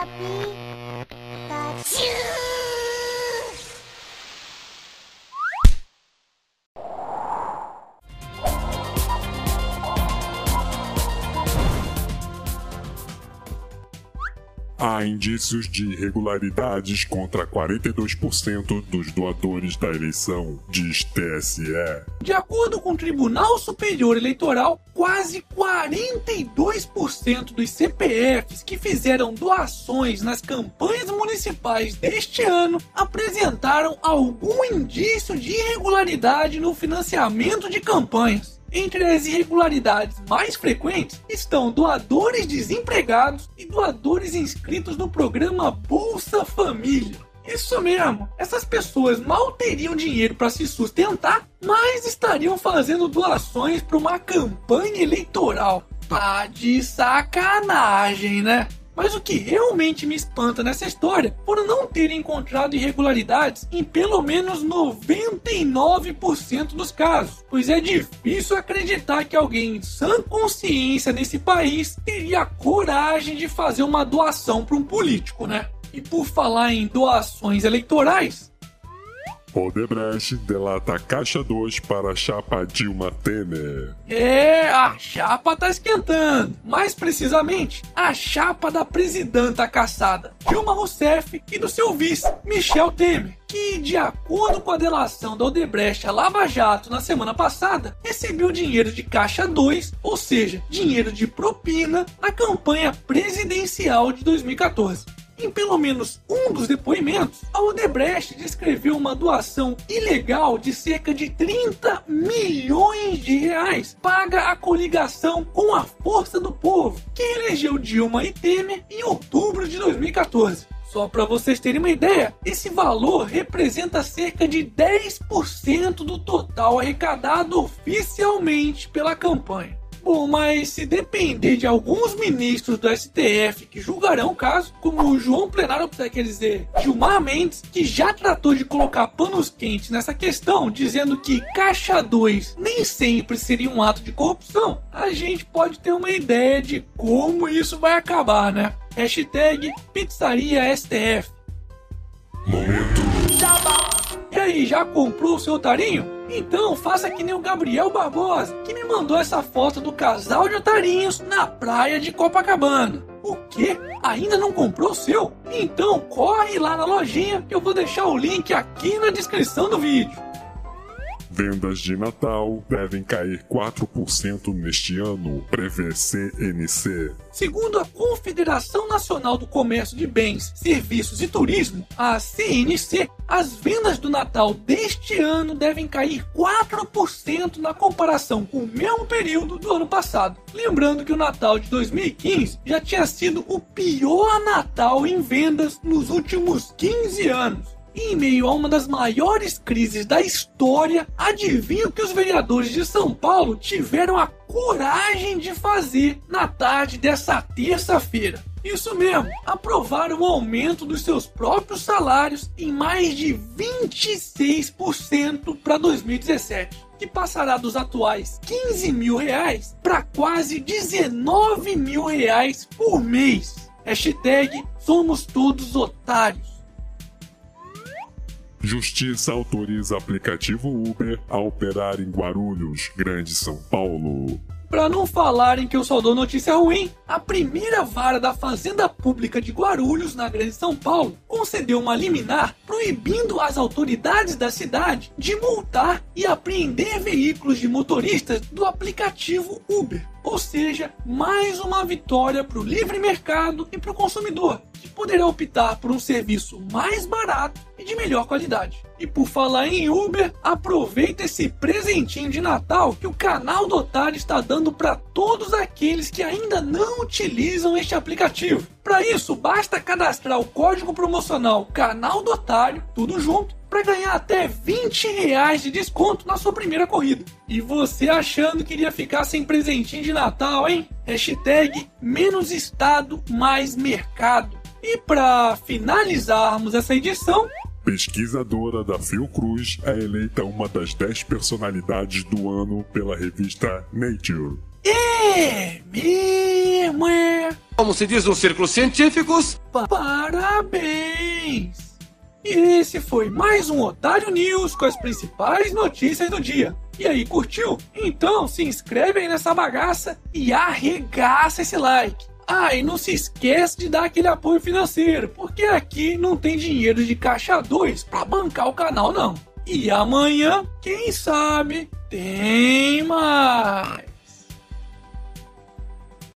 puppy. Há indícios de irregularidades contra 42% dos doadores da eleição, diz TSE. De acordo com o Tribunal Superior Eleitoral, quase 42% dos CPFs que fizeram doações nas campanhas municipais deste ano apresentaram algum indício de irregularidade no financiamento de campanhas. Entre as irregularidades mais frequentes estão doadores desempregados e doadores inscritos no programa Bolsa Família. Isso mesmo, essas pessoas mal teriam dinheiro para se sustentar, mas estariam fazendo doações para uma campanha eleitoral. Tá de sacanagem, né? Mas o que realmente me espanta nessa história foram não terem encontrado irregularidades em pelo menos 99% dos casos, pois é difícil acreditar que alguém em sã consciência nesse país teria coragem de fazer uma doação para um político, né? E por falar em doações eleitorais, Odebrecht delata Caixa 2 para a chapa Dilma Temer. É, a chapa tá esquentando. Mais precisamente, a chapa da presidenta caçada, Dilma Rousseff, e do seu vice, Michel Temer. Que, de acordo com a delação da Odebrecht a Lava Jato na semana passada, recebeu dinheiro de Caixa 2, ou seja, dinheiro de propina, na campanha presidencial de 2014. Em pelo menos um dos depoimentos, a Odebrecht descreveu uma doação ilegal de cerca de 30 milhões de reais paga à coligação com a Força do Povo, que elegeu Dilma e Temer em outubro de 2014. Só para vocês terem uma ideia, esse valor representa cerca de 10% do total arrecadado oficialmente pela campanha. Bom, mas se depender de alguns ministros do STF que julgarão o caso, como o João Plenário, quer dizer, Gilmar Mendes, que já tratou de colocar panos quentes nessa questão, dizendo que Caixa 2 nem sempre seria um ato de corrupção, a gente pode ter uma ideia de como isso vai acabar, né? Hashtag Pizzaria STF. Momento. E aí, já comprou o seu otarinho? Então faça que nem o Gabriel Barbosa, que me mandou essa foto do casal de otarinhos na praia de Copacabana. O quê? Ainda não comprou o seu? Então corre lá na lojinha que eu vou deixar o link aqui na descrição do vídeo. Vendas de Natal devem cair 4% neste ano, prevê CNC. Segundo a Confederação Nacional do Comércio de Bens, Serviços e Turismo, a CNC, as vendas do Natal deste ano devem cair 4% na comparação com o mesmo período do ano passado. Lembrando que o Natal de 2015 já tinha sido o pior Natal em vendas nos últimos 15 anos. Em meio a uma das maiores crises da história, adivinha o que os vereadores de São Paulo tiveram a coragem de fazer na tarde dessa terça-feira? Isso mesmo, aprovaram o aumento dos seus próprios salários em mais de 26% para 2017, que passará dos atuais 15 mil reais para quase 19 mil reais por mês. Hashtag somos todos otários. Justiça autoriza aplicativo Uber a operar em Guarulhos, Grande São Paulo. Para não falarem que eu só dou notícia ruim, a primeira vara da Fazenda Pública de Guarulhos, na Grande São Paulo, concedeu uma liminar proibindo as autoridades da cidade de multar e apreender veículos de motoristas do aplicativo Uber. Ou seja, mais uma vitória para o livre mercado e para o consumidor, poderá optar por um serviço mais barato e de melhor qualidade. E por falar em Uber, aproveita esse presentinho de Natal que o canal do Otário está dando para todos aqueles que ainda não utilizam este aplicativo. Para isso, basta cadastrar o código promocional Canal do Otário, tudo junto, para ganhar até 20 reais de desconto na sua primeira corrida. E você achando que iria ficar sem presentinho de Natal, hein? Hashtag menos Estado, mais mercado. E para finalizarmos essa edição, Pesquisadora da Fiocruz é eleita uma das 10 personalidades do ano pela revista Nature. É mesmo, é. Como se diz nos círculos científicos, Parabéns! E esse foi mais um Otário News com as principais notícias do dia. E aí, curtiu? Então se inscreve aí nessa bagaça e arregaça esse like. Ah, e não se esquece de dar aquele apoio financeiro, porque aqui não tem dinheiro de caixa 2 para bancar o canal não. E amanhã, quem sabe, tem mais.